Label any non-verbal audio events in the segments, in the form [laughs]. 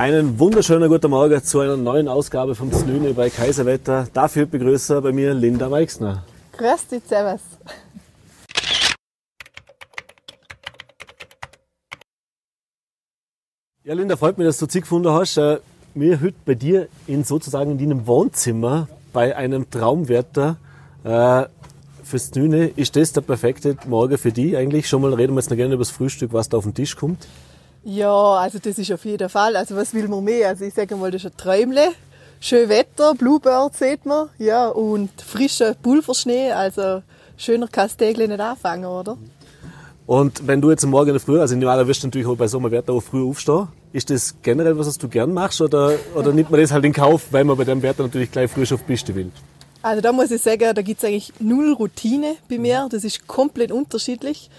Einen wunderschönen guten Morgen zu einer neuen Ausgabe vom Znüne bei Kaiserwetter. Dafür begrüße bei mir Linda Meixner. Grüß dich, servus. Ja, Linda, freut mich, dass du Zeit gefunden hast. Äh, Wir heute bei dir in sozusagen in deinem Wohnzimmer bei einem Traumwärter äh, fürs Znüne. Ist das der perfekte Morgen für dich eigentlich? Schon mal reden wir jetzt noch gerne über das Frühstück, was da auf den Tisch kommt. Ja, also das ist auf jeden Fall. Also was will man mehr? Also ich sage mal, das ist ein Träumle. Schön Wetter, Bluebird sieht man, ja, und frischer Pulverschnee, also schöner kann das Tägli nicht anfangen, oder? Und wenn du jetzt Morgen in der Früh, also normalerweise wirst du natürlich auch bei Sommerwetter auch früh aufstehen, ist das generell was, was du gern machst oder, oder nimmt man das halt in Kauf, weil man bei dem Wetter natürlich gleich frisch auf die Piste will? Also da muss ich sagen, da gibt's eigentlich null Routine bei mir. Das ist komplett unterschiedlich.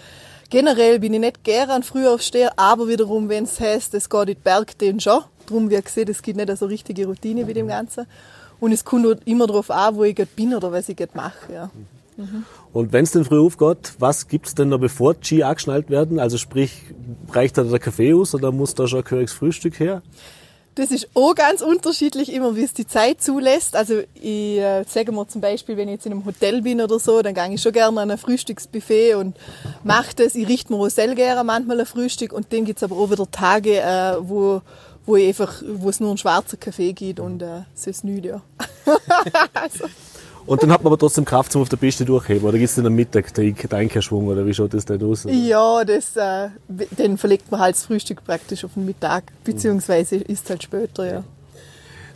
Generell bin ich nicht gerne an Frühaufsteher, aber wiederum, wenn es heißt, es geht in den Berg, den schon. Drum, wie gesagt, es gibt nicht so richtige Routine bei dem Ganzen. Und es kommt auch immer darauf an, wo ich gerade bin oder was ich gerade mache. Ja. Und wenn es denn früh aufgeht, was gibt's denn noch bevor die Ski angeschnallt werden? Also sprich, reicht da der Kaffee aus oder muss da schon ein Frühstück her? Das ist auch ganz unterschiedlich, immer wie es die Zeit zulässt. Also ich äh, sage mal zum Beispiel, wenn ich jetzt in einem Hotel bin oder so, dann gehe ich schon gerne an ein Frühstücksbuffet und mache das. Ich richte mir auch selber gerne manchmal ein Frühstück und dann gibt's aber auch wieder Tage, äh, wo, wo, ich einfach, wo es nur einen schwarzen Kaffee gibt und äh, es ist nichts, ja. [laughs] also, Und dann hat man aber trotzdem Kraft zum auf der Piste durchheben. Oder gibt's denn am Mittag den den Einkehrschwung oder wie schaut das denn aus? ja, das, äh, dann verlegt man halt das Frühstück praktisch auf den Mittag, beziehungsweise ist halt später, ja.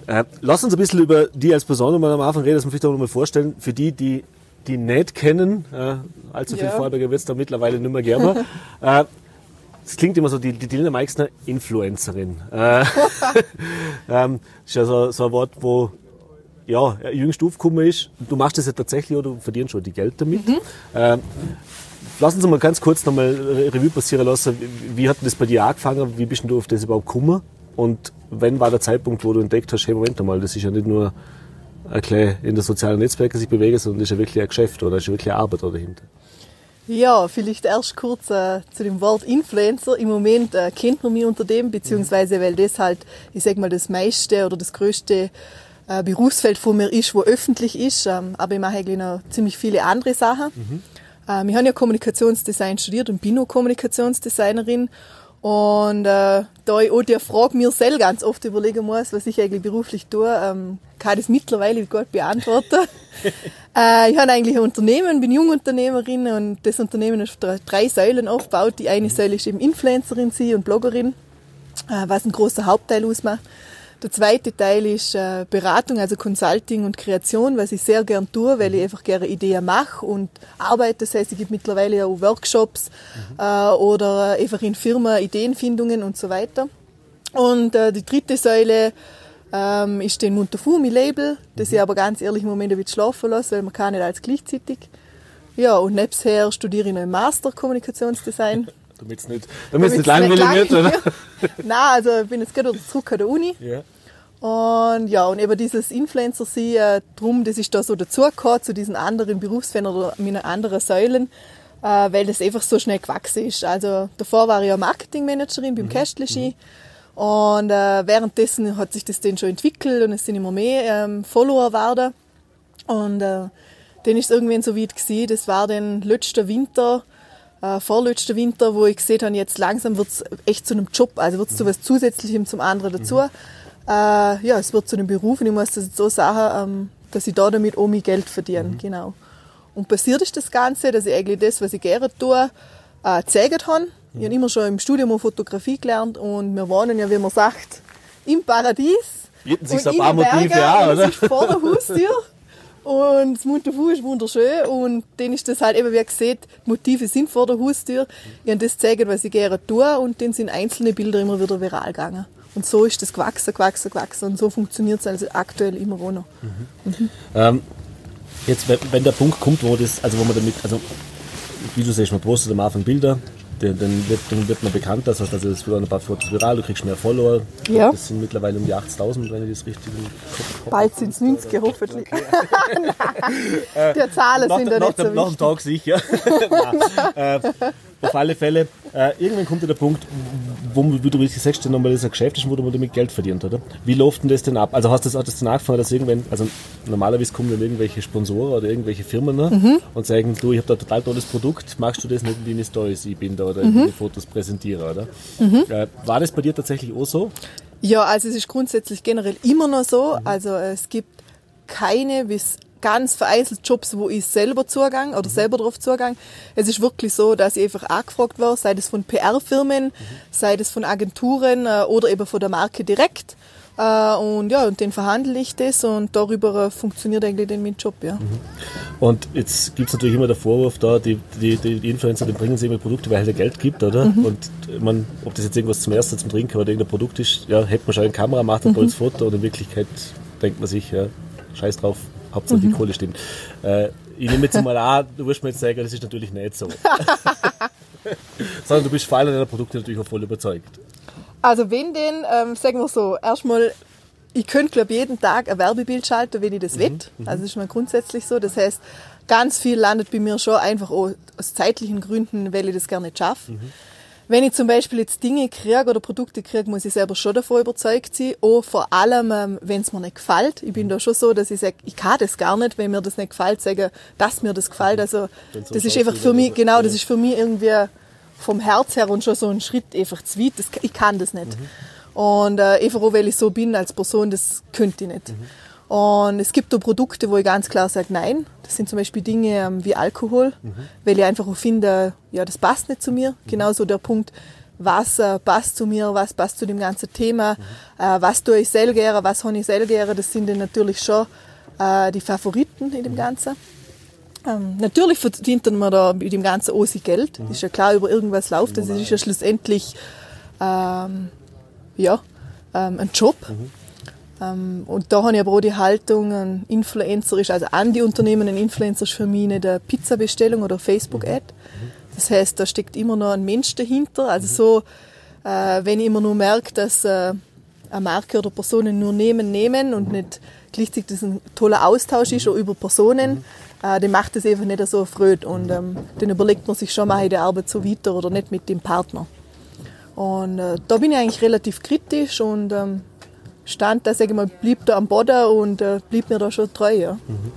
Äh, lass uns ein bisschen über die als Person mal am Anfang reden, dass wir vielleicht auch noch mal vorstellen, für die, die die nicht kennen, äh, allzu viel Ja. Vorarlberger wird's da mittlerweile nicht mehr geben. [laughs] äh, es klingt immer so, die, die Dilna Meixner Influencerin. Äh, [laughs] ähm, ist ja so, so ein Wort, wo ja, jüngst aufgekommen ist. Du machst das ja tatsächlich oder du verdienst schon die Geld damit. Ähm, lass uns mal ganz kurz nochmal Revue passieren lassen. Wie, hat denn das bei dir angefangen? Wie bist denn du auf das überhaupt gekommen? Und wann war der Zeitpunkt, wo du entdeckt hast, hey, Moment mal, das ist ja nicht nur ein klein in den sozialen Netzwerken sich bewegen, sondern das ist ja wirklich ein Geschäft oder das ist ja wirklich eine Arbeit da dahinter. Ja, vielleicht erst kurz äh, zu dem Wort Influencer. Im Moment äh, kennt man mich unter dem, beziehungsweise weil das halt, ich sag mal, das meiste oder das größte äh, Berufsfeld von mir ist, wo öffentlich ist. Ähm, aber ich mache eigentlich noch ziemlich viele andere Sachen. Ähm, ich habe ja Kommunikationsdesign studiert und bin auch Kommunikationsdesignerin. Und äh, da ich auch die Frage mir selber ganz oft überlegen muss, was ich eigentlich beruflich tue, ähm, kann ich das mittlerweile gut beantworten. [laughs] äh, ich habe eigentlich ein Unternehmen, bin Jungunternehmerin und das Unternehmen ist auf drei- drei Säulen aufgebaut. Die eine Säule ist eben Influencerin sie und Bloggerin, äh, was einen großen Hauptteil ausmacht. Der zweite Teil ist äh, Beratung, also Consulting und Kreation, was ich sehr gern tue, weil ich einfach gerne Ideen mache und arbeite. Das heißt, ich gebe mittlerweile auch Workshops äh, oder einfach in Firmen Ideenfindungen und so weiter. Und äh, die dritte Säule ähm, ist den Montafumi-Label, das ich aber ganz ehrlich im Moment ein bisschen schlafen lasse, weil man kann nicht alles gleichzeitig. Ja, und nebenher studiere ich noch im Master Kommunikationsdesign. [laughs] Damit es nicht, damit's nicht langweilig wird, oder? [laughs] Nein, also ich bin jetzt gerade zurück an der Uni. Ja. Und ja, und eben dieses Influencer sein, äh, drum, das ist da so dazugekommen zu diesen anderen Berufsfeldern oder meinen anderen Säulen, äh, weil das einfach so schnell gewachsen ist. Also davor war ich ja Marketingmanagerin beim Kästli Ski und äh, währenddessen hat sich das dann schon entwickelt und es sind immer mehr ähm, Follower geworden. Und äh, dann ist es irgendwann so weit gewesen, das war dann letzter Winter, äh, vorletzter Winter, wo ich gesehen habe, jetzt langsam wird's echt zu einem Job, also wird's zu was Zusätzlichem zum anderen dazu. Äh, ja, es wird zu einem Beruf und ich muss das jetzt so sagen, ähm, dass ich da damit auch mein Geld verdiene, genau. Und passiert ist das Ganze, dass ich eigentlich das, was ich gerne tue, äh, gezeigt habe. Ich habe immer schon im Studium auch Fotografie gelernt und wir wohnen ja, wie man sagt, im Paradies. Bieten sich ein paar in den Motive an, und oder? Vor der Haustür. Und das Montafu ist wunderschön und dann ist das halt eben, wie gesagt, die Motive sind vor der Haustür. Ich habe das gezeigt, was ich gerne tue und dann sind einzelne Bilder immer wieder viral gegangen. Und so ist das gewachsen, gewachsen, gewachsen und so funktioniert es also aktuell immer auch noch. Ähm, jetzt, wenn der Punkt kommt, wo das, also wo man damit, also wie du siehst, man postet am Anfang Bilder, dann, wird, dann wird man bekannt, das heißt, also es wird ein paar Fotos viral, du kriegst mehr Follower. Ja. Das sind mittlerweile um die 80.000, wenn ich das richtig im Kopf habe. Bald sind es 90 hoffentlich. Nein, [laughs] die Zahlen Nach, sind der- ja nicht dem, so nach dem wichtig. Tag sicher. [laughs] [laughs] Auf alle Fälle, äh, irgendwann kommt ja der Punkt, wo, wie du richtig sagst, nochmal das ein Geschäft ist, wo du damit Geld verdient, oder? Wie läuft denn das denn ab? Also hast du das, das dann angefangen, dass irgendwann, also normalerweise kommen dann irgendwelche Sponsoren oder irgendwelche Firmen ne, mhm. und sagen, du, ich habe da ein total tolles Produkt, magst du das nicht in deine Stories ich bin da oder mhm. in die Fotos präsentieren, oder? Mhm. Äh, war das bei dir tatsächlich auch so? Ja, also es ist grundsätzlich generell immer noch so. Mhm. Also es gibt keine bis ganz vereinzelt Jobs, wo ich selber Zugang oder mhm. selber darauf Zugang. Es ist wirklich so, dass ich einfach angefragt werde, sei das von PR-Firmen, mhm. sei das von Agenturen äh, oder eben von der Marke direkt. Äh, und ja, und den verhandle ich das und darüber äh, funktioniert eigentlich dann mein Job, ja. Mhm. Und jetzt gibt es natürlich immer den Vorwurf da, die, die, die Influencer, die bringen sie immer Produkte, weil halt Geld gibt, oder? Mhm. Und man, ob das jetzt irgendwas zum Ersten, zum Trinken oder irgendein Produkt ist, ja, hält man schon eine Kamera, macht ein mhm. tolles Foto und in Wirklichkeit denkt man sich, ja, scheiß drauf, Hauptsache die mhm. Kohle stimmt. Äh, ich nehme jetzt mal an, du wirst mir jetzt sagen, das ist natürlich nicht so. [laughs] Sondern du bist vor allem deiner Produkte natürlich auch voll überzeugt. Also wenn denn, ähm, sagen wir so, erstmal, ich könnte glaube jeden Tag ein Werbebild schalten, wenn ich das mhm. will. Mhm. Also das ist mal grundsätzlich so. Das heißt, ganz viel landet bei mir schon einfach aus zeitlichen Gründen, weil ich das gerne nicht schaffe. Mhm. Wenn ich zum Beispiel jetzt Dinge kriege oder Produkte kriege, muss ich selber schon davon überzeugt sein. Auch vor allem, ähm, wenn es mir nicht gefällt. Ich bin da schon so, dass ich sage, ich kann das gar nicht, wenn mir das nicht gefällt, sagen, dass mir das gefällt. Also, so das ist einfach für mich, genau, das ist für mich irgendwie vom Herz her und schon so ein Schritt einfach zu weit. Das, ich kann das nicht. Mhm. Und äh, einfach auch, weil ich so bin als Person, das könnte ich nicht. Mhm. Und es gibt da Produkte, wo ich ganz klar sage, nein. Das sind zum Beispiel Dinge ähm, wie Alkohol, mhm. weil ich einfach auch finde, ja, das passt nicht zu mir. Mhm. Genauso der Punkt, was äh, passt zu mir, was passt zu dem ganzen Thema, mhm. äh, was tue ich selber gerne, was habe ich selber gerne, das sind dann natürlich schon äh, die Favoriten in dem mhm. Ganzen. Ähm, natürlich verdient man da mit dem Ganzen auch sein Geld. Mhm. Ist ja klar, über irgendwas läuft. Das ist ja schlussendlich ähm, ja, ähm, ein Job. Ähm, und da habe ich aber auch die Haltung, ein Influencer ist, also an die Unternehmen, ein Influencer ist für mich nicht eine Pizza-Bestellung oder Facebook-Ad. Das heißt, da steckt immer noch ein Mensch dahinter. Also so, äh, wenn ich immer nur merke, dass äh, eine Marke oder Personen nur nehmen, nehmen und nicht gleichzeitig das ein toller Austausch ist, auch über Personen, äh, dann macht das einfach nicht so erfreut. Und ähm, dann überlegt man sich schon, mache ich die Arbeit so weiter oder nicht mit dem Partner. Und äh, da bin ich eigentlich relativ kritisch und ähm, stand da, sage ich mal, blieb da am Boden und äh, blieb mir da schon treu. Ja. Mhm.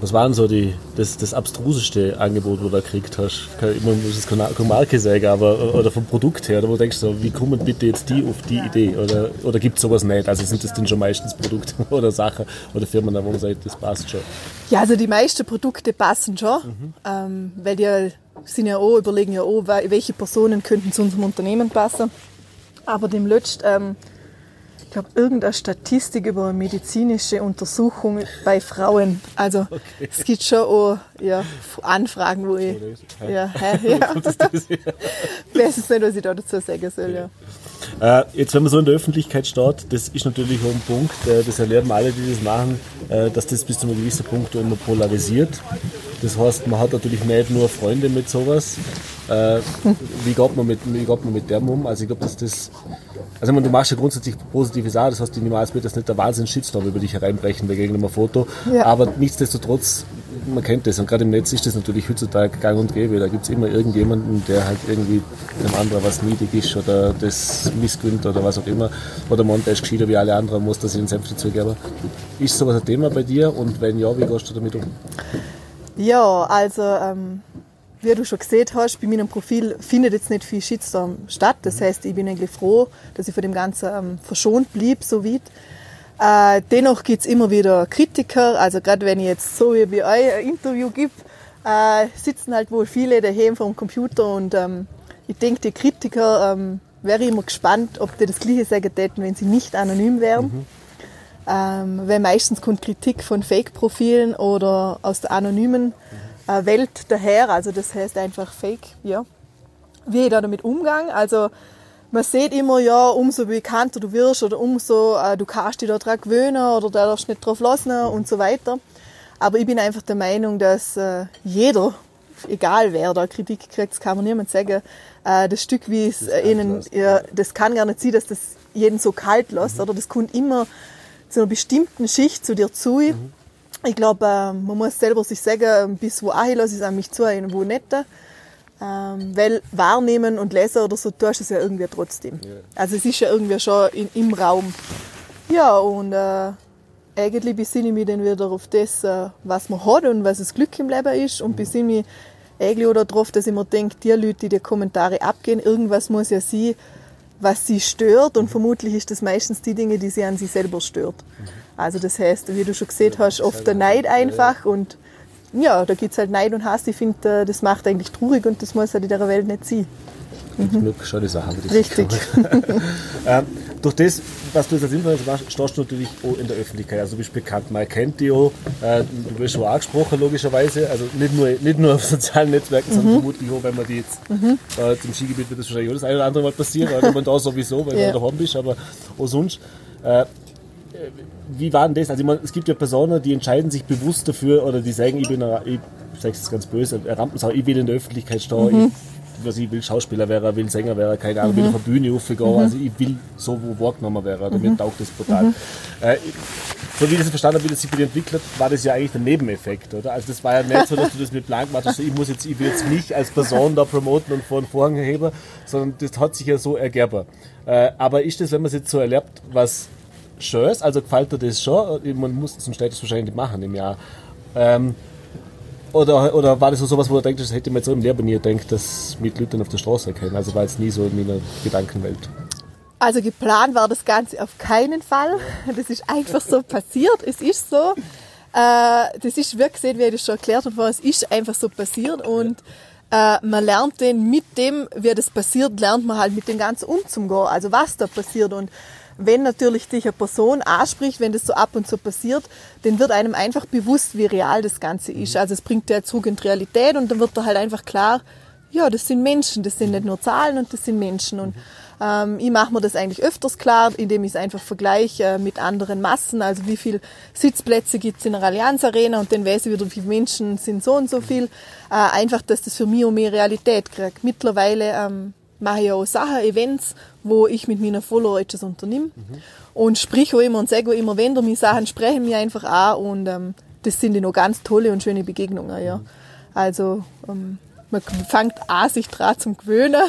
Was war denn so die, das, das abstruseste Angebot, wo du da gekriegt hast? Ich muss es keine Marke sagen, aber oder vom Produkt her, oder wo denkst du, wie kommen bitte jetzt die auf die Idee? Oder, oder gibt es sowas nicht? Also sind das denn schon meistens Produkte [laughs] oder Sachen oder Firmen, wo man sagt, das passt schon? Ja, also die meisten Produkte passen schon, mhm. ähm, weil die sind ja auch, überlegen ja auch, welche Personen könnten zu unserem Unternehmen passen. Aber dem letzten ähm, ich glaube, irgendeine Statistik über medizinische Untersuchungen bei Frauen. Also okay. es gibt schon auch ja, Anfragen, wo ich... Ja, hä, ja. [laughs] Ich [laughs] weiß nicht, was ich da dazu sagen soll. Ja. Äh, jetzt, wenn man so in der Öffentlichkeit steht, das ist natürlich auch ein Punkt, äh, das erlernen alle, die das machen, äh, dass das bis zu einem gewissen Punkt immer polarisiert. Das heißt, man hat natürlich nicht nur Freunde mit sowas. Äh, wie, geht man mit, wie geht man mit dem um? Also ich glaube, dass das also meine, du machst ja grundsätzlich positives auch, das heißt, die niemals wird das nicht der Wahnsinn Shitstorm über dich hereinbrechen wegen einem Foto. Ja. Aber nichtsdestotrotz, man kennt das. Und gerade im Netz ist das natürlich heutzutage gang und gäbe. Da gibt es immer irgendjemanden, der halt irgendwie dem anderen was niedrig ist oder das missgönnt oder was auch immer. Oder Monte ist gescheiter wie alle anderen, muss das in den Senf dazugeben. Ist sowas ein Thema bei dir? Und wenn ja, wie gehst du damit um? Ja, also ähm, wie du schon gesehen hast, bei meinem Profil findet jetzt nicht viel Shitstorm statt. Das heißt, ich bin eigentlich froh, dass ich von dem Ganzen ähm, verschont blieb, so weit. Äh, dennoch gibt's immer wieder Kritiker. Also gerade wenn ich jetzt so wie bei euch ein Interview gebe, äh, sitzen halt wohl viele daheim vom Computer und ähm, ich denke, die Kritiker ähm, wäre immer gespannt, ob die das Gleiche sagen täten, wenn sie nicht anonym wären. Mhm. Ähm, weil meistens kommt Kritik von Fake-Profilen oder aus der anonymen mhm Welt daher. Also das heißt einfach Fake, ja. Wie ich da damit umgang. Also man sieht immer, ja, umso bekannter du wirst oder umso äh, du kannst dich daran gewöhnen oder da darfst nicht drauf lassen und so weiter. Aber ich bin einfach der Meinung, dass äh, jeder, egal wer da Kritik kriegt, das kann man niemand sagen, äh, das Stück, wie es äh, ihnen, ja, das kann gar nicht sein, dass das jeden so kalt lässt, mhm. oder das kommt immer zu einer bestimmten Schicht zu dir zu. Mhm ich glaube, äh, man muss selber sich sagen, bis wo ich lasse ich es an mich zu und wo nicht. Ähm, weil wahrnehmen und lesen oder so tust du es ja irgendwie trotzdem. Ja. Also es ist ja irgendwie schon in, im Raum. Ja, und äh, eigentlich besinne ich mich dann wieder auf das, äh, was man hat und was das Glück im Leben ist und besinne mich eigentlich auch darauf, dass ich mir denke, die Leute, die die Kommentare abgehen, irgendwas muss ja sein, was sie stört und vermutlich ist das meistens die Dinge, die sie an sich selber stört. Also das heißt, wie du schon gesehen hast, oft der Neid einfach und ja, da gibt es halt Neid und Hass. Ich finde, äh, das macht eigentlich traurig und das muss halt in der Welt nicht sein. Zum Glück schon die Sachen, die Richtig. [laughs] ähm, durch das, was du jetzt als Influencer machst, stehst du natürlich auch in der Öffentlichkeit. Also du bist bekannt, man kennt dich auch. Äh, du wirst schon angesprochen, logischerweise. Also nicht nur, nicht nur auf sozialen Netzwerken, sondern vermutlich auch, wenn man die jetzt äh, zum Skigebiet wird das wahrscheinlich auch das eine oder andere Mal passieren, oder man da sowieso, weil Ja. du daheim bist, aber auch sonst. Äh, wie war denn das? Also ich meine, es gibt ja Personen, die entscheiden sich bewusst dafür oder die sagen, ich bin, ein, ich sage es ganz böse, eine Rampensau, ich will in der Öffentlichkeit stehen, ich, was ich will Schauspieler werden, will Sänger werden, keine Ahnung, will auf der Bühne raufgehen, also ich will so wo wahrgenommen werden, oder mir taugt das brutal. Äh, so wie ich das verstanden habe, wie das sich bei dir entwickelt, war das ja eigentlich der Nebeneffekt, oder? Also das war ja nicht so, dass du das mit Plan gemacht hast, so, ich muss jetzt, ich will jetzt mich als Person da promoten und vor den Vorhang heben, sondern das hat sich ja so ergeben. Äh, aber ist das, wenn man es jetzt so erlebt, was Schönes, also gefällt dir das schon? Man muss sonst steht das wahrscheinlich nicht machen im Jahr. Ähm, oder, oder war das so sowas, wo du denkst, das hätte man jetzt so im Leben nie gedacht, dass mit Leuten auf der Straße erkennen? Also war jetzt nie so in meiner Gedankenwelt. Also geplant war das Ganze auf keinen Fall. Das ist einfach so passiert. Es ist so. Äh, das ist wirklich, gesehen, wie ich das schon erklärt habe, es ist einfach so passiert und äh, man lernt den mit dem, wie das passiert, lernt man halt mit dem Ganzen umzugehen. Also was da passiert und wenn natürlich dich eine Person anspricht, wenn das so ab und zu passiert, dann wird einem einfach bewusst, wie real das Ganze ist. Also es bringt dir zurück in die Realität und dann wird da halt einfach klar, ja, das sind Menschen, das sind nicht nur Zahlen und das sind Menschen. Und ähm, ich mache mir das eigentlich öfters klar, indem ich es einfach vergleiche äh, mit anderen Massen. Also wie viele Sitzplätze gibt es in der Allianz Arena und dann weiß ich wieder, wie viele Menschen sind so und so viel. Äh, einfach, dass das für mich auch mehr Realität kriegt. Mittlerweile ähm, mache ich auch Sachen, Events, wo ich mit meinen Follower etwas unternehme. Und sprich auch immer und sage auch immer, wenn du mir Sachen sprechen mir einfach an und ähm, das sind ja noch ganz tolle und schöne Begegnungen, ja. Also ähm, man fängt an, sich dran zum gewöhnen.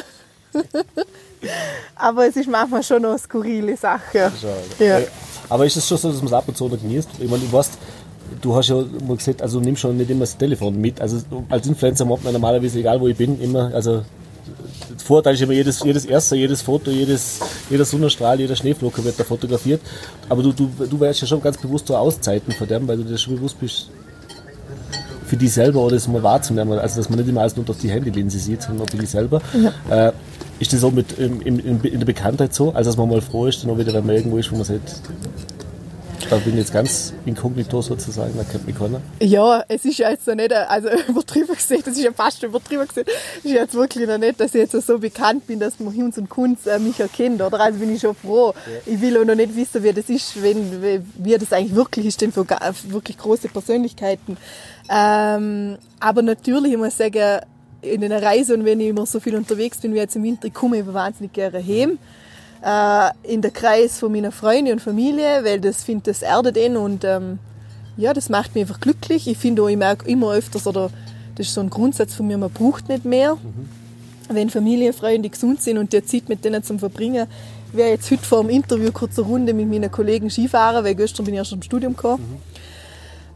[laughs] Aber es ist manchmal schon noch eine skurrile Sache. Ja. Aber ist es schon so, dass man es ab und zu noch genießt? Ich meine, du weißt, du hast ja mal gesagt, also nimm schon nicht immer das Telefon mit. Also als Influencer macht man normalerweise, egal wo ich bin, immer, also der Vorteil ist immer, jedes, jedes erste, jedes Foto, jedes, jeder Sonnenstrahl, jeder Schneeflocke wird da fotografiert. Aber du, du, du weißt ja schon ganz bewusst so Auszeiten von dem, weil du dir schon bewusst bist, für die selber oder das mal wahrzunehmen. Also, dass man nicht immer alles nur durch die Handylinse sieht, sondern auch für die selber. Äh, ist das so mit, im, im, in der Bekanntheit so? Also, dass man mal froh ist, dann auch wieder, wenn man irgendwo ist, wo man sagt, da bin ich jetzt ganz inkognito sozusagen, da kennt mich keiner. Ja, es ist ja jetzt noch nicht, also [laughs] übertrieben gesehen, das ist ja fast übertrieben gesehen, es ist jetzt wirklich noch nicht, dass ich jetzt so bekannt bin, dass man Hinz und Kunz äh, mich erkennt, oder? Also bin ich schon froh. Ich will auch noch nicht wissen, wie das ist, wenn, wie- das eigentlich wirklich ist, denn für wirklich große Persönlichkeiten. Ähm, aber natürlich, ich muss sagen, in einer Reise und wenn ich immer so viel unterwegs bin wie jetzt im Winter, ich komme immer wahnsinnig gerne heim äh, in der Kreis von meiner Freunde und Familie, weil das finde das erdet ihn und ähm, ja, das macht mich einfach glücklich. Ich finde auch, ich merke immer öfters, oder das ist so ein Grundsatz von mir, man braucht nicht mehr. Wenn Familie, Freunde gesund sind und der Zeit mit denen zum Verbringen, wäre jetzt heute vor dem Interview kurz eine Runde mit meinen Kollegen Skifahren, weil gestern bin ich erst im Studium gekommen.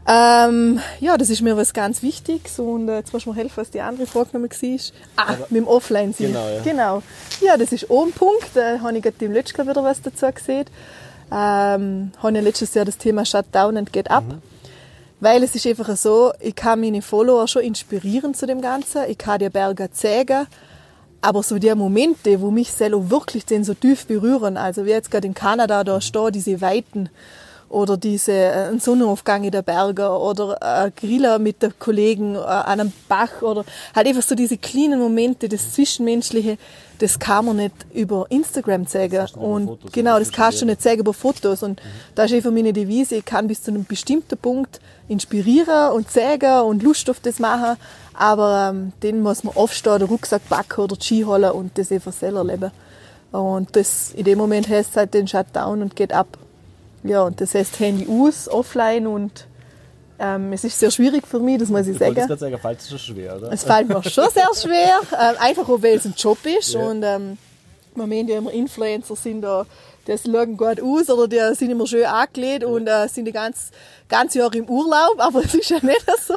Ähm, ja, das ist mir was ganz Wichtiges und äh, jetzt musst du mir helfen, was die andere Frage nochmal war. Ah, mit dem offline sein. Genau, ja. genau. Ja, das ist auch ein Punkt. Da habe ich gerade im letzten Jahr wieder was dazu gesehen. Ähm, habe ich letztes Jahr das Thema Shutdown and Get Up. Weil es ist einfach so, ich kann meine Follower schon inspirieren zu dem Ganzen. Ich kann die Berge zeigen. Aber so die Momente, wo mich selber wirklich den so tief berühren, also wie jetzt gerade in Kanada, da stehen diese Weiten oder diese äh, ein Sonnenaufgang in der Berge oder äh, Griller mit den Kollegen äh, an einem Bach oder halt einfach so diese kleinen Momente, das Zwischenmenschliche, das kann man nicht über Instagram zeigen. Und Fotos genau, das kannst du nicht zeigen über Fotos. Und da ist einfach meine Devise, ich kann bis zu einem bestimmten Punkt inspirieren und zeigen und Lust auf das machen, aber ähm, den muss man aufstehen, den Rucksack packen oder Ski holen und das einfach selber leben. Und das, in dem Moment heißt es halt den Shutdown und geht ab. Ja, und das heißt Handy aus, offline und Ähm, es ist sehr schwierig für mich, das muss ich Ich sagen. gerade sagen, fällt es schon schwer, oder? Es fällt mir schon sehr schwer, [laughs] ähm, einfach auch weil es ein Job ist Ja. und ähm, man meint ja immer, Influencer sind da, die schauen gut aus oder die sind immer schön angelegt und äh, sind die ganz, ganz Jahr im Urlaub, [laughs] aber es ist ja nicht so.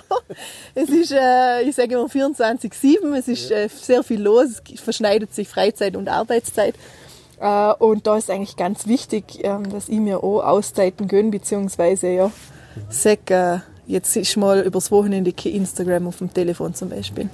Es ist, äh, ich sage immer 24-7, es ist äh, sehr viel los, es verschneidet sich Freizeit und Arbeitszeit. Äh, und da ist eigentlich ganz wichtig, ähm, dass ich mir auch Auszeiten gönne, beziehungsweise ja, sag, äh, jetzt ist mal übers Wochenende kein Instagram auf dem Telefon zum Beispiel.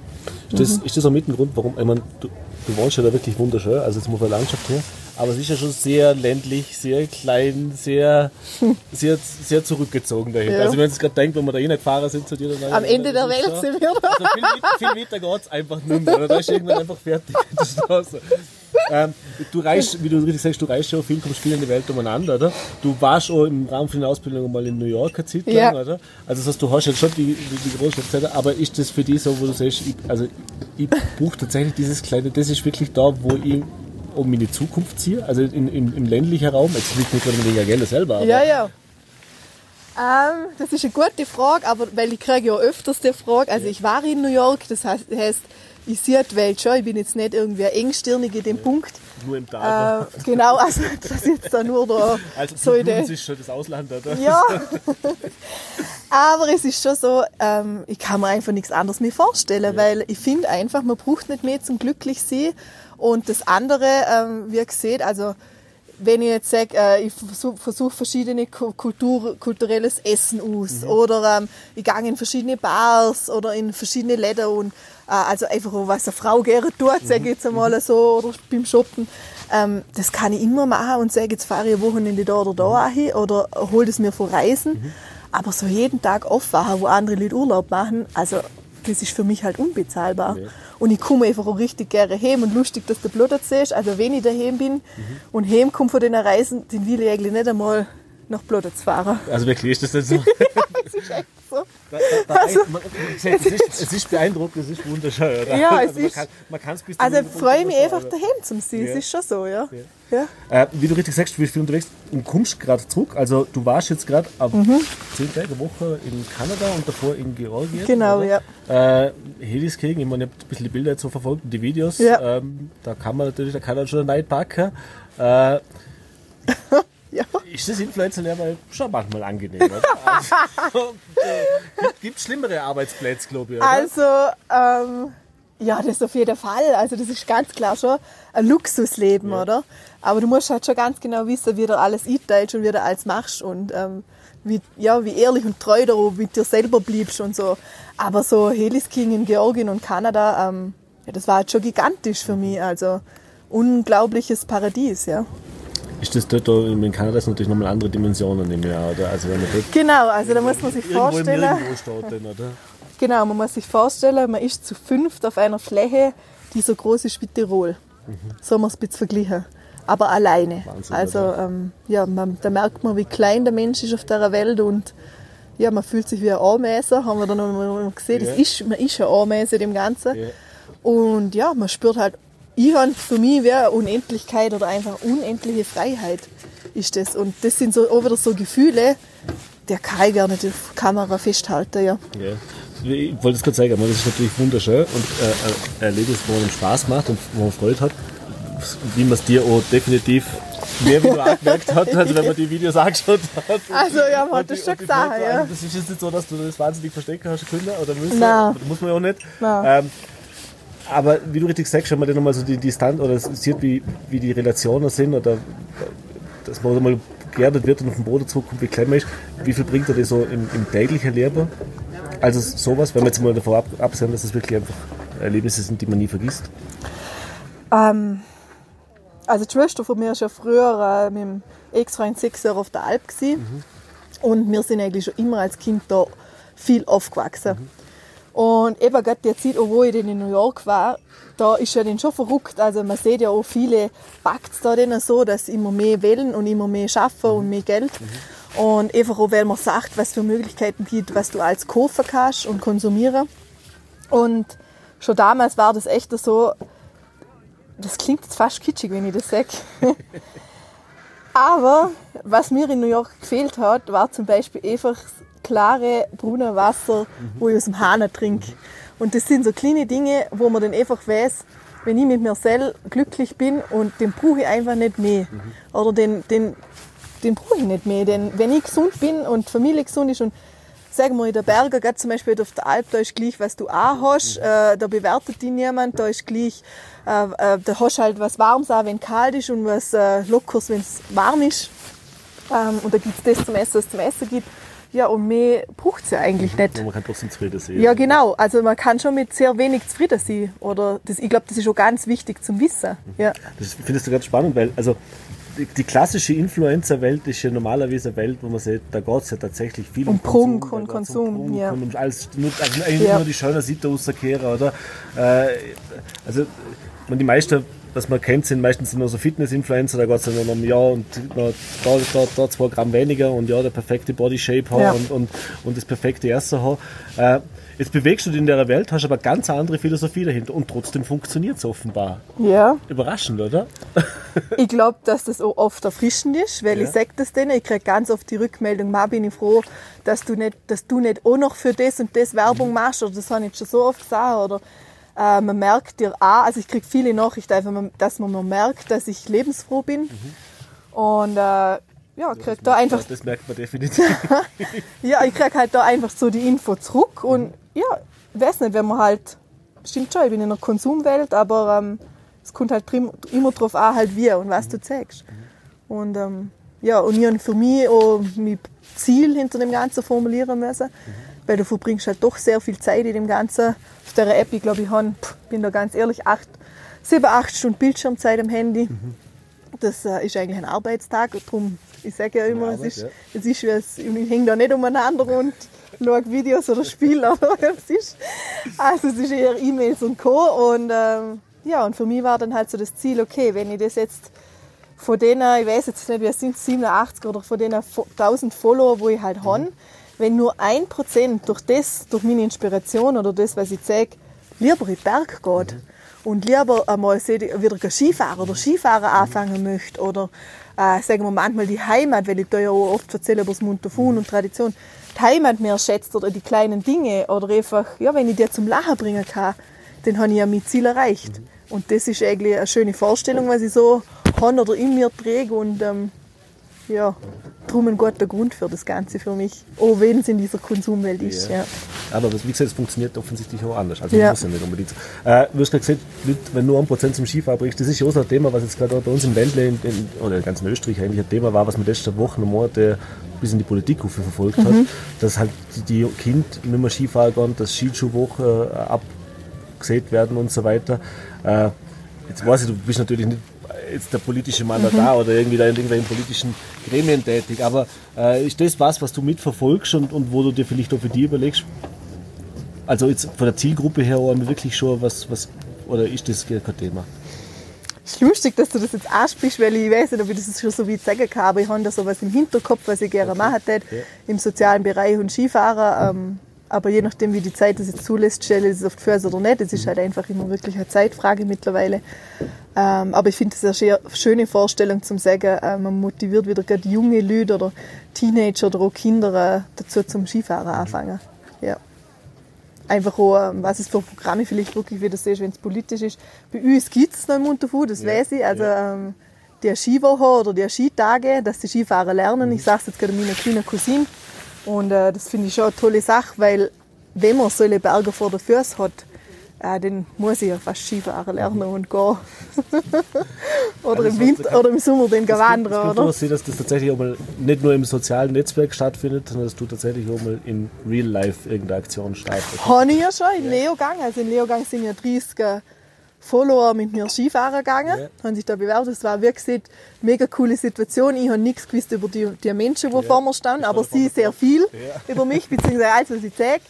Ist das, ist das auch mit ein Grund, warum, ich meine, du, du wohnst ja da wirklich wunderschön, also jetzt mal von der Landschaft her, aber es ist ja schon sehr ländlich, sehr klein, sehr, [laughs] sehr, sehr zurückgezogen dahinter. Ja. Also wenn man jetzt gerade denkt, wenn wir da eh nicht gefahren sind zu dir, dann Am Ende der ist Welt es sind wir da. Also viel, viel weiter geht's einfach nicht mehr, oder? Da ist irgendwann einfach fertig [laughs] die Straße. Ähm, du reist, wie du richtig sagst, du reist ja auch viel, kommst viel in die Welt umeinander, oder? Du warst auch im Rahmen von der Ausbildung mal in New York eine Zeit lang, Ja. oder? Also das heißt, du hast jetzt schon die, die, die Großstadtzeit, aber ist das für dich so, wo du sagst, ich, also ich buche tatsächlich dieses kleine, das ist wirklich da, wo ich um meine Zukunft ziehe, also in, in, im ländlichen Raum, jetzt nicht gerade wegen Geld selber, aber Ja, ja. Ähm, das ist eine gute Frage, aber weil ich kriege ja öfters die Frage. Also ich war in New York, das heißt, heißt ich sehe die Welt schon, ich bin jetzt nicht irgendwie engstirnig in dem Punkt. nur im Tag. Äh, genau, also das jetzt da nur da also so das ist schon das Ausland, oder? Ja. [laughs] Aber es ist schon so, ähm, ich kann mir einfach nichts anderes mehr vorstellen, weil ich finde einfach, man braucht nicht mehr zum glücklich sein. Und das andere, ähm, wie ihr seht, also wenn ich jetzt sage, äh, ich versuche versuch verschiedene Ku- Kultur, kulturelles Essen aus. Oder ähm, ich gehe in verschiedene Bars oder in verschiedene Läden und äh, also einfach was eine Frau gerne tut, sage ich jetzt einmal so, oder beim Shoppen. Ähm, das kann ich immer machen und sage, jetzt fahre ich ein Wochenende da oder da hin oder hole es mir von Reisen. Aber so jeden Tag aufwachen, wo andere Leute Urlaub machen, also das ist für mich halt unbezahlbar. Ja. Und ich komme einfach auch richtig gerne heim und lustig, dass der Blutter siehst. Also wenn ich daheim bin und heimkomme von den Reisen, dann will ich eigentlich nicht einmal nach Blodetz fahren. Also wirklich ist das nicht so. [laughs] Das ist echt so. Da, da, man, es, ist, es ist beeindruckend, es ist wunderschön. Oder? Ja, es also man ist- Kann, man kann's bis Also ich freue mich einfach daheim zum Sehen. Ja. Es ist schon so, ja. Ja. ja. Äh, wie du richtig sagst, du bist viel unterwegs und kommst gerade zurück. Also du warst jetzt gerade ab Mhm. zehn Tage Woche in Kanada und davor in Georgien. Genau, oder? ja. Äh, Hedis kriegen, ich meine, ich habe ein bisschen die Bilder jetzt so verfolgt und die Videos. Ja. Ähm, da kann man natürlich, da kann man schon einen Neid packen. Äh, [laughs] ja. ist das Influencer-Lehrer schon manchmal angenehm? [laughs] Also, äh, gibt, gibt schlimmere Arbeitsplätze, glaube ich, oder? Also, ähm, ja, das auf jeden Fall. Also das ist ganz klar schon ein Luxusleben, Ja. oder? Aber du musst halt schon ganz genau wissen, wie du alles einteilst und wie du alles machst und ähm, wie, ja, wie ehrlich und treu du mit dir selber bleibst und so. Aber so Helisking in Georgien und Kanada, ähm, ja, das war halt schon gigantisch für mich. Also unglaubliches Paradies, ja. Ist das dort in Kanada ist natürlich nochmal andere Dimensionen im Jahr, oder? Also wenn man dort Genau, also da muss man sich vorstellen. Dann, oder? Genau, man muss sich vorstellen, man ist zu fünft auf einer Fläche, die so groß ist wie Tirol. So haben wir es ein bisschen verglichen. Aber alleine. Wahnsinn, also ähm, ja, man, da merkt man, wie klein der Mensch ist auf dieser Welt und ja, man fühlt sich wie ein Ameise, haben wir dann noch mal gesehen. Ja. Das ist, man ist ein Ameise dem Ganzen. Ja. Und ja, man spürt halt, ich habe für mich wie eine Unendlichkeit oder einfach unendliche Freiheit ist das. Und das sind so auch wieder so Gefühle, der kann ich gar nicht auf Kamera festhalten, ja. Ja. Ich wollte es sagen, aber das ist natürlich wunderschön und äh, ein Erlebnis, wo einem Spaß macht und wo man Freude hat. Wie man es dir auch definitiv mehr wieder angemerkt hat, also wenn man die Videos angeschaut hat. Also, ja, man hat das schon gesagt, ja. Das ist jetzt nicht so, dass du das wahnsinnig verstecken hast können oder müssen. Nein. Das muss man ja auch nicht. Nein. Ähm, aber wie du richtig sagst, wenn man dann nochmal so die Distanz oder sieht, wie, wie die Relationen sind oder dass man mal geerdet wird und auf den Boden zurückkommt, wie klein man ist, wie viel bringt er das so im, im täglichen Leben? Also sowas, wenn wir jetzt mal davon ab, absehen, dass es wirklich einfach Erlebnisse sind, die man nie vergisst. Ähm, also die Schwester von mir war ja früher äh, mit dem Ex-Freund sechs Jahre auf der Alp gewesen. und wir sind eigentlich schon immer als Kind da viel aufgewachsen. Und eben gerade die Zeit, wo ich dann in New York war, da ist ja dann schon verrückt. Also man sieht ja auch viele packt da dann so, dass immer mehr wählen und immer mehr schaffen und mehr Geld. Und einfach auch, weil man sagt, was für Möglichkeiten gibt, was du als kaufen kannst und konsumieren. Und schon damals war das echt so, das klingt jetzt fast kitschig, wenn ich das sage. [laughs] Aber was mir in New York gefehlt hat, war zum Beispiel einfach klare, braune Wasser, mhm. wo ich aus dem Hahn trinke. Und das sind so kleine Dinge, wo man dann einfach weiß, wenn ich mit mir selbst glücklich bin und den brauche ich einfach nicht mehr. Mhm. Oder den, den, den brauche ich nicht mehr. Denn wenn ich gesund bin und die Familie gesund ist und sagen wir in der Berge, gerade zum Beispiel auf der Alp, da ist gleich, was du auch hast, mhm. äh, da bewertet dich niemand, da ist gleich, äh, äh, da hast halt was Warmes auch, wenn kalt ist und was äh, Lockeres, wenn es warm ist. Ähm, und da gibt es das zum Essen, was es zum Essen gibt. Ja, und mehr braucht es ja eigentlich mhm. nicht. Und man kann trotzdem zufrieden sein. Ja, genau. Also man kann schon mit sehr wenig zufrieden sein. Oder das, ich glaube, das ist auch ganz wichtig zum Wissen. Mhm. Ja. Das findest du ganz spannend, weil also die, die klassische Influencer-Welt ist ja normalerweise eine Welt, wo man sieht, da geht es ja tatsächlich viel um, um Prunk Konsum, und Konsum. Um Prunk ja. und um alles, nur, also eigentlich ja. nur die schönen Seiten rauskehren, oder? Äh, also man, die meisten was man kennt, sind meistens nur so Fitness-Influencer, da geht es dann um ja und da, da, da zwei Gramm weniger und ja, der perfekte Body-Shape ja. und, und, und das perfekte Essen haben. Äh, jetzt bewegst du dich in der Welt, hast aber ganz andere Philosophie dahinter und trotzdem funktioniert es offenbar. Ja. Überraschend, oder? [laughs] ich glaube, dass das auch oft erfrischend ist, weil ja. ich sage das denen, ich kriege ganz oft die Rückmeldung, Ma, bin ich froh, dass du nicht, dass du nicht auch noch für das und das Werbung machst, oder das habe ich schon so oft gesagt, oder äh, man merkt dir auch, also ich kriege viele Nachrichten, einfach, dass man, man merkt, dass ich lebensfroh bin. Mhm. Und äh, ja, krieg ja, da einfach. Das merkt man definitiv. [laughs] ja, ich krieg halt da einfach so die Info zurück mhm. und ja, weiß nicht, wenn man halt, stimmt schon, ich bin in einer Konsumwelt, aber ähm, es kommt halt immer drauf an, halt wie und was mhm. du zeigst. Mhm. Und ähm, ja, und ich habe für mich auch mein Ziel hinter dem Ganzen formulieren müssen, mhm. weil du verbringst halt doch sehr viel Zeit in dem Ganzen der App, ich glaube, ich habe, bin da ganz ehrlich, acht, sieben, acht Stunden Bildschirmzeit am Handy. Mhm. Das äh, ist eigentlich ein Arbeitstag. Darum, ich sage ja immer, Arbeit, es, ist, ja. es ist, es, ich hänge da nicht umeinander und schaue Videos oder spiele. [laughs] Aber es ist, also es ist eher E-Mails und Co. Und ähm, ja, und für mich war dann halt so das Ziel, okay, wenn ich das jetzt von denen, ich weiß jetzt nicht, wir sind 87 oder von denen 1000 Follower, wo ich halt mhm. habe, wenn nur ein Prozent durch das, durch meine Inspiration oder das, was ich zeige, lieber in den Berg geht mhm. und lieber einmal wieder Skifahren oder Skifahren anfangen möchte oder äh, sagen wir manchmal die Heimat, weil ich da ja auch oft erzähle über das Montafon und Tradition, die Heimat mehr schätzt oder die kleinen Dinge oder einfach, ja, wenn ich dir zum Lachen bringen kann, dann habe ich ja mein Ziel erreicht. Mhm. Und das ist eigentlich eine schöne Vorstellung, was ich so habe oder in mir träge und ähm, ja, drum ein guter Grund für das Ganze für mich. Auch wenn es in dieser Konsumwelt ist. Ja. Aber wie gesagt, es funktioniert offensichtlich auch anders. Also ja. muss ja nicht unbedingt. Äh, du hast gerade gesagt, wenn nur ein Prozent zum Skifahren bringst, das ist ja auch so ein Thema, was jetzt gerade bei uns im Ländle in, in, oder ganz in Österreich eigentlich ein Thema war, was man letzte Woche und Monate bis in die Politik verfolgt hat, mhm. dass halt die Kind nicht mehr Skifahren gehen, dass Skischuhwoche äh, abgesät werden und so weiter. Äh, jetzt weiß ich, du bist natürlich nicht jetzt der politische Mann mhm. da oder irgendwie da in irgendwelchen politischen Gremien tätig. Aber äh, ist das was, was du mitverfolgst und, und wo du dir vielleicht auch für die überlegst? Also jetzt von der Zielgruppe her wirklich schon was, was oder ist das kein Thema? Es ist lustig, dass du das jetzt ansprichst, weil ich weiß nicht, ob ich das schon so weit sagen kann, aber ich habe da so was im Hinterkopf, was ich gerne okay. machen ja. im sozialen Bereich und Skifahrer. Ähm, aber je nachdem, wie die Zeit das jetzt zulässt, stelle ich es oft für oder nicht. Es ist halt einfach immer wirklich eine Zeitfrage mittlerweile. Ähm, aber ich finde es eine schöne Vorstellung zum sagen, äh, man motiviert wieder gerade junge Leute oder Teenager oder auch Kinder äh, dazu zum Skifahren anfangen. Ja. Einfach auch, ähm, was es für Programme vielleicht wirklich wieder siehst, wenn es politisch ist. Bei uns gibt es noch im Unterfu, das ja. weiß ich. Also, ja. ähm, die Skiwoche oder die Skitage, dass die Skifahrer lernen. Ich sage es jetzt gerade meiner kleinen Cousine und äh, das finde ich schon eine tolle Sache, weil wenn man solche Berge vor der Füße hat, äh, dann muss ich ja fast Skifahren lernen und gehen. [laughs] oder also im Winter oder im Sommer dann gehen wandern. oder? Ich dass das tatsächlich auch mal nicht nur im sozialen Netzwerk stattfindet, sondern dass du tatsächlich auch mal in Real Life irgendeine Aktion startest. Habe ich ja schon in ja. Leogang. Also in Leogang sind ja 30 Follower mit mir Skifahren gegangen, yeah. haben sich da bewertet. Es war wirklich eine mega coole Situation. Ich habe nichts gewusst über die, die Menschen, die yeah. vor mir standen, aber sie sehr viel [laughs] yeah. über mich, beziehungsweise alles, was ich zeige.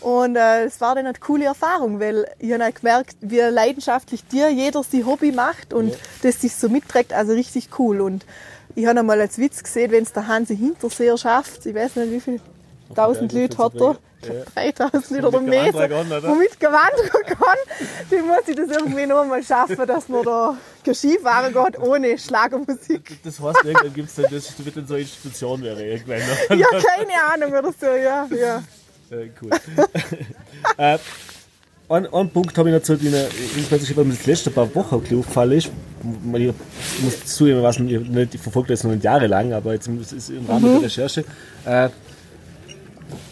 Und äh, es war dann eine coole Erfahrung, weil ich habe gemerkt, wie leidenschaftlich dir jeder sein Hobby macht und das sich so mitträgt. Also richtig cool. Und ich habe einmal als Witz gesehen, wenn es der Hansi Hinterseher schafft, ich weiß nicht, wie viel. 1000 [laughs] Leute hat er. Ja. 3000 Leute oder mehr, womit gewandert kann, dann muss ich das irgendwie noch mal schaffen, dass man da Skifahren geht ohne Schlagermusik. Das heißt, irgendwann gibt es dann, das wird dann so eine Institution wäre irgendwann. Ja, keine Ahnung oder so, ja. ja. Cool. [laughs] äh, ein, ein Punkt habe ich noch zu deiner, was mir das letzte paar Wochen aufgefallen ist, ich muss zugeben, was ich verfolge das noch nicht jahrelang, aber jetzt ist es im Rahmen mhm. der Recherche, äh,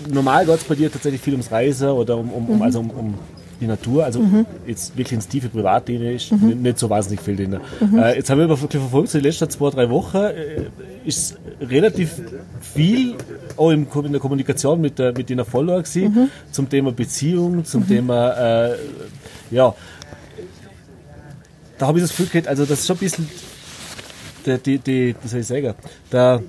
normal geht es bei dir tatsächlich viel ums Reisen oder um, um, mhm. also um, um die Natur, also mhm. jetzt wirklich ins tiefe Privatdienst ist mhm. nicht, so wahnsinnig viel drin. Mhm. Äh, jetzt haben wir aber wirklich verfolgt, die letzten zwei, drei Wochen äh, ist relativ viel auch in, in der Kommunikation mit, der, mit den Followern gewesen, mhm. zum Thema Beziehung, zum mhm. Thema, äh, ja, da habe ich das Gefühl gehabt, also das ist schon ein bisschen, die, die, die wie soll ich sagen, der,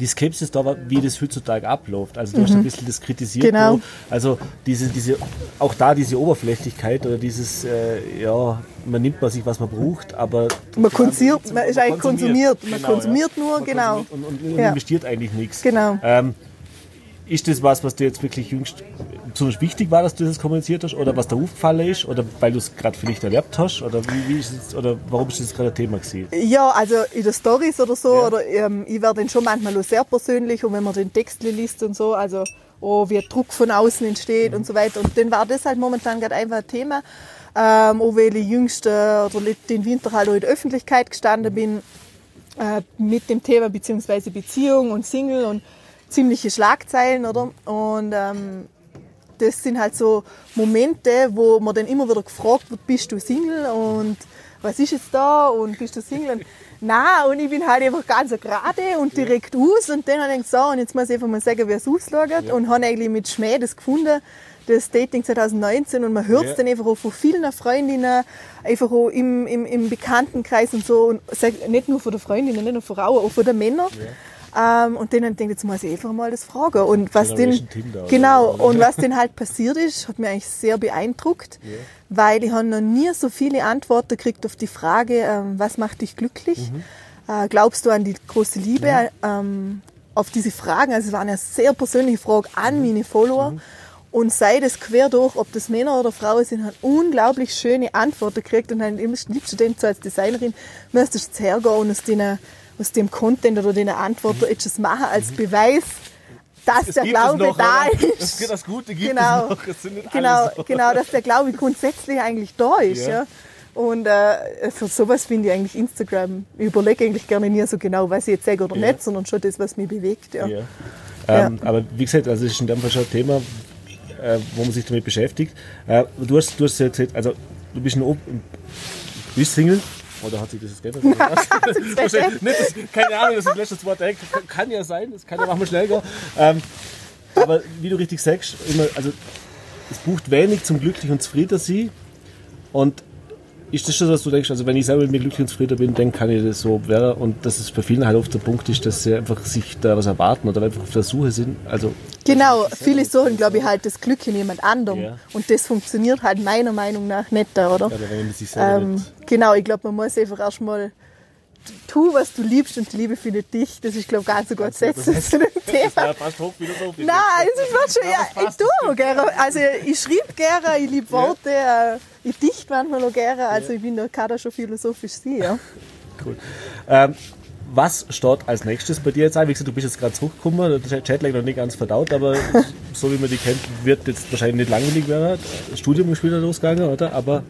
die Skepsis da war, wie das heutzutage abläuft. Also du mhm. hast ein bisschen das kritisiert. Genau. also diese, diese, auch da diese Oberflächlichkeit oder dieses, äh, ja, man nimmt mal sich, was man braucht, aber man konsumiert, man ist eigentlich konsumiert. Man genau, konsumiert ja. nur, man genau. Konsumiert und, und, und ja. investiert eigentlich nichts. Genau. Ähm, ist das was, was dir jetzt wirklich jüngst besonders wichtig war, dass du das kommuniziert hast? Oder was da aufgefallen ist? Oder weil du es gerade vielleicht erlebt hast? Oder, wie, wie ist es, oder warum ist das gerade ein Thema gewesen? Ja, also in der Stories oder so, ja. oder ähm, ich werde dann schon manchmal auch sehr persönlich und wenn man den Text liest und so, also oh, wie Druck von außen entsteht mhm. und so weiter. Und dann war das halt momentan gerade einfach ein Thema, ähm, auch weil ich jüngst oder den Winter halt auch in der Öffentlichkeit gestanden bin äh, mit dem Thema beziehungsweise Beziehung und Single und ziemliche Schlagzeilen, oder? Und ähm, das sind halt so Momente, wo man dann immer wieder gefragt wird, bist du Single und was ist jetzt da und bist du Single? Und, [laughs] Nein, und ich bin halt einfach ganz gerade und direkt aus und dann habe ich gesagt, so, und jetzt muss ich einfach mal sagen, wie es ausschaut ja. und habe eigentlich mit Schmäh das gefunden, das Dating 2019 und man hört es ja. dann einfach auch von vielen Freundinnen, einfach auch im, im, im Bekanntenkreis und so und nicht nur von den Freundinnen, nicht nur von Frauen, auch von den Männern. Ja ähm, und denen denkt jetzt muss ich einfach mal das fragen. Und was denn, genau, und was denn halt passiert ist, hat mich eigentlich sehr beeindruckt, ja. weil ich habe noch nie so viele Antworten gekriegt auf die Frage, ähm, was macht dich glücklich? Mhm. Äh, glaubst du an die große Liebe? Ja. Ähm, auf diese Fragen, also es waren ja sehr persönliche Fragen an mhm. meine Follower. Mhm. Und sei das quer durch, ob das Männer oder Frauen sind, haben unglaublich schöne Antworten gekriegt und haben immer liebst du so als Designerin, müsstest du hergehen und aus denen aus dem Content oder den Antworten etwas machen als Beweis, dass es der Glaube noch, da ist. Das, das Gute gibt genau, es noch. Es sind nicht genau, so. genau, dass der Glaube grundsätzlich eigentlich da ist. Ja. ja. Und äh, für sowas finde ich eigentlich Instagram, ich überlege eigentlich gerne nie so genau, was ich jetzt sage oder ja. nicht, sondern schon das, was mich bewegt. Ja. ja. Ähm, aber wie gesagt, also es ist in dem Fall schon ein Thema, äh, wo man sich damit beschäftigt. Äh, du hast, du hast jetzt, also du bist, ein, du bist Single, oder hat sich [laughs] das jetzt geändert? nicht, das, keine Ahnung, das ist das letzte Wort. Kann ja sein, das kann ja manchmal schnell gehen. Ähm, aber wie du richtig sagst, immer, also es bucht wenig zum glücklich und zufrieden sein. Und ist das schon, was du denkst? Also wenn ich selber mit mir glücklich und zufrieden bin, dann kann ich das so werden. Und dass es bei vielen halt oft der Punkt ist, dass sie einfach sich da was erwarten oder einfach auf der Suche sind. Also genau, viele suchen, glaube ich, halt das Glück in jemand anderem. Ja. Und das funktioniert halt meiner Meinung nach nicht da, oder? Ja, wenn man sich selber ähm, genau, ich glaube, man muss einfach erstmal tu, was du liebst und die Liebe findet dich. Das ist, glaube ich, ganz so gut Sätze zu dem Thema. Das [laughs] fast hochphilosophisch. Nein, es ist schon, ja, ich tue gerne. Also, ich schreibe gerne, ich liebe Worte, ja. Ich dichte manchmal noch gerne, also ich bin da, da schon philosophisch sein, ja. [laughs] Cool. Ähm, was steht als nächstes bei dir jetzt ein? Wie gesagt, du bist jetzt gerade zurückgekommen, der Chatlag noch nicht ganz verdaut, aber [laughs] so wie man die kennt, wird jetzt wahrscheinlich nicht langweilig werden. Das Studium ist wieder losgegangen, oder? Aber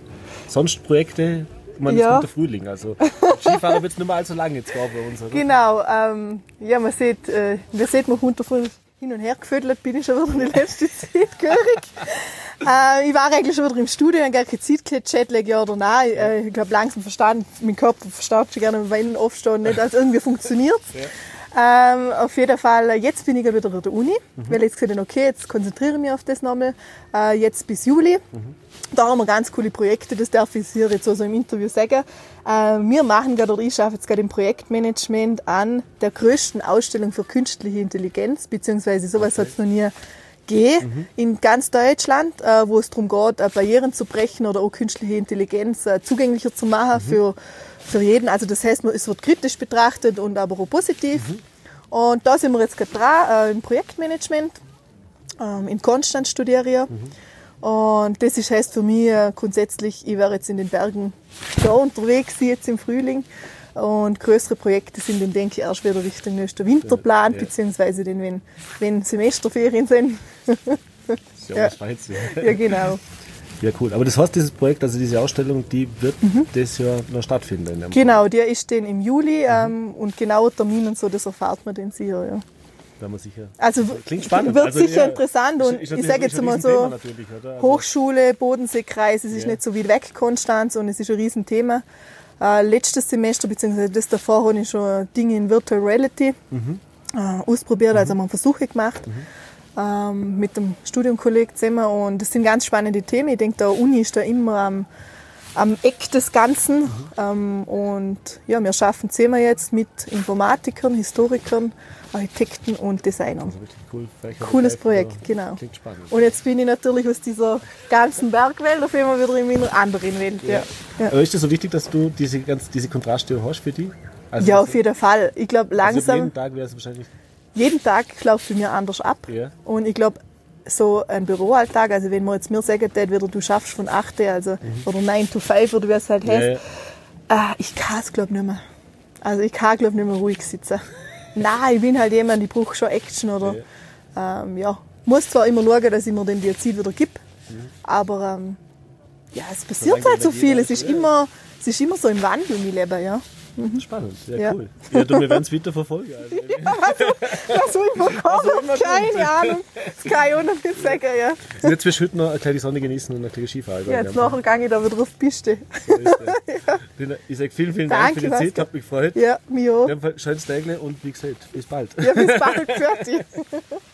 sonst Projekte, man ja. kommt der Frühling, also Skifahrer [laughs] wird es nicht mehr allzu lange jetzt bei uns, oder? Genau, ähm, ja, man sieht, äh, man sieht man runter von hin und her gefödelt bin ich schon wieder in der letzten [laughs] Zeit gehörig. äh, ich war eigentlich schon wieder im Studio, habe gar keine Zeit gehabt, Jetlag ja oder nein. Äh, ich glaube langsam verstanden, mein Körper versteht schon gerne, wenn aufstehen nicht, also irgendwie funktioniert ja. Ähm, auf jeden Fall, äh, jetzt bin ich wieder an der Uni, mhm. weil ich jetzt gesagt habe, okay, jetzt konzentriere ich mich auf das nochmal, äh, jetzt bis Juli. Mhm. Da haben wir ganz coole Projekte, das darf ich hier jetzt also im Interview sagen. Äh, wir machen gerade, oder ich arbeite jetzt gerade im Projektmanagement an der größten Ausstellung für künstliche Intelligenz, beziehungsweise sowas okay. hat es noch nie gegeben mhm. in ganz Deutschland, äh, wo es darum geht, äh, Barrieren zu brechen oder auch künstliche Intelligenz äh, zugänglicher zu machen mhm. für, für jeden. Also das heißt, es wird kritisch betrachtet und aber auch positiv. Mhm. Und da sind wir jetzt gerade dran, äh, im Projektmanagement. Ähm, in Konstanz studiere ich. Mhm. Und das ist, heißt für mich äh, grundsätzlich, ich wäre jetzt in den Bergen da unterwegs jetzt im Frühling. Und größere Projekte sind dann, denke ich, erst wieder Richtung nächster Winterplan, Ja. beziehungsweise dann, wenn, wenn Semesterferien sind. Ja, Ja. das Schweiz, ja. ja, genau. Ja, cool. Aber das heißt, dieses Projekt, also diese Ausstellung, die wird das Jahr noch stattfinden. Genau, der ist dann im Juli ähm, und genauer Termin und so, das erfahrt man dann sicher, ja. Da man sicher. Also Klingt spannend. wird Also, sicher ja, interessant ist- und ist ich natürlich- sage ist jetzt mal so? Also- Hochschule, Bodenseekreis, es ist Ja. nicht so weit weg, Konstanz, und es ist ein Riesenthema. Äh, letztes Semester, beziehungsweise das davor, habe ich schon Dinge in Virtual Reality Mhm. äh, ausprobiert, also haben wir Versuche gemacht ähm, mit dem Studienkolleg zusammen und das sind ganz spannende Themen. Ich denke, der Uni ist da immer am, am Eck des Ganzen Mhm. ähm, und ja, wir schaffen zusammen jetzt mit Informatikern, Historikern, Architekten und Designern. Also cool. Cooles Projekt, ja. genau. Klingt spannend. Und jetzt bin ich natürlich aus dieser ganzen Bergwelt auf einmal wieder in meiner anderen Welt. Ja, ja. Aber ist das so wichtig, dass du diese, ganz, diese Kontraste hast für dich? Also, ja auf jeden Fall. Ich glaube, also langsam, jeden Tag wäre es wahrscheinlich. Jeden Tag läuft für mich anders ab. Ja. Und ich glaube, so ein Büroalltag, also wenn man jetzt mir sagen würde, du schaffst von 8, also, oder 9 to 5 oder wie es halt Mhm. Heißt, ja. ah, ich kann es glaube nicht mehr. Also ich kann glaube nicht mehr ruhig sitzen. [laughs] Nein, ich bin halt jemand, ich brauche schon Action oder ähm, ja, muss zwar immer schauen, dass ich mir dann die Zeit wieder gebe, aber ähm, ja, es passiert halt so viel. Es ist, immer, es ist immer so im Wandel, mein Leben, ja. Spannend, ja, Ja. cool. Ja, du, wir werden es weiter verfolgen. Also, Was [laughs] auch immer kommt, immer keine. Ahnung. Auch noch nicht sagen, ja. Und jetzt wirst du heute noch kleine Sonne genießen und eine kleine Skifahren. ja jetzt nachher gehe ich da wieder auf die Piste. So ist es. [laughs] Ich sage vielen, vielen Dank Danke, für die Zeit, hat mich gefreut. Ja, mir auch. Wir ein schönes Tägle und wie gesagt, bis bald. Ja, bis bald, fertig. [laughs]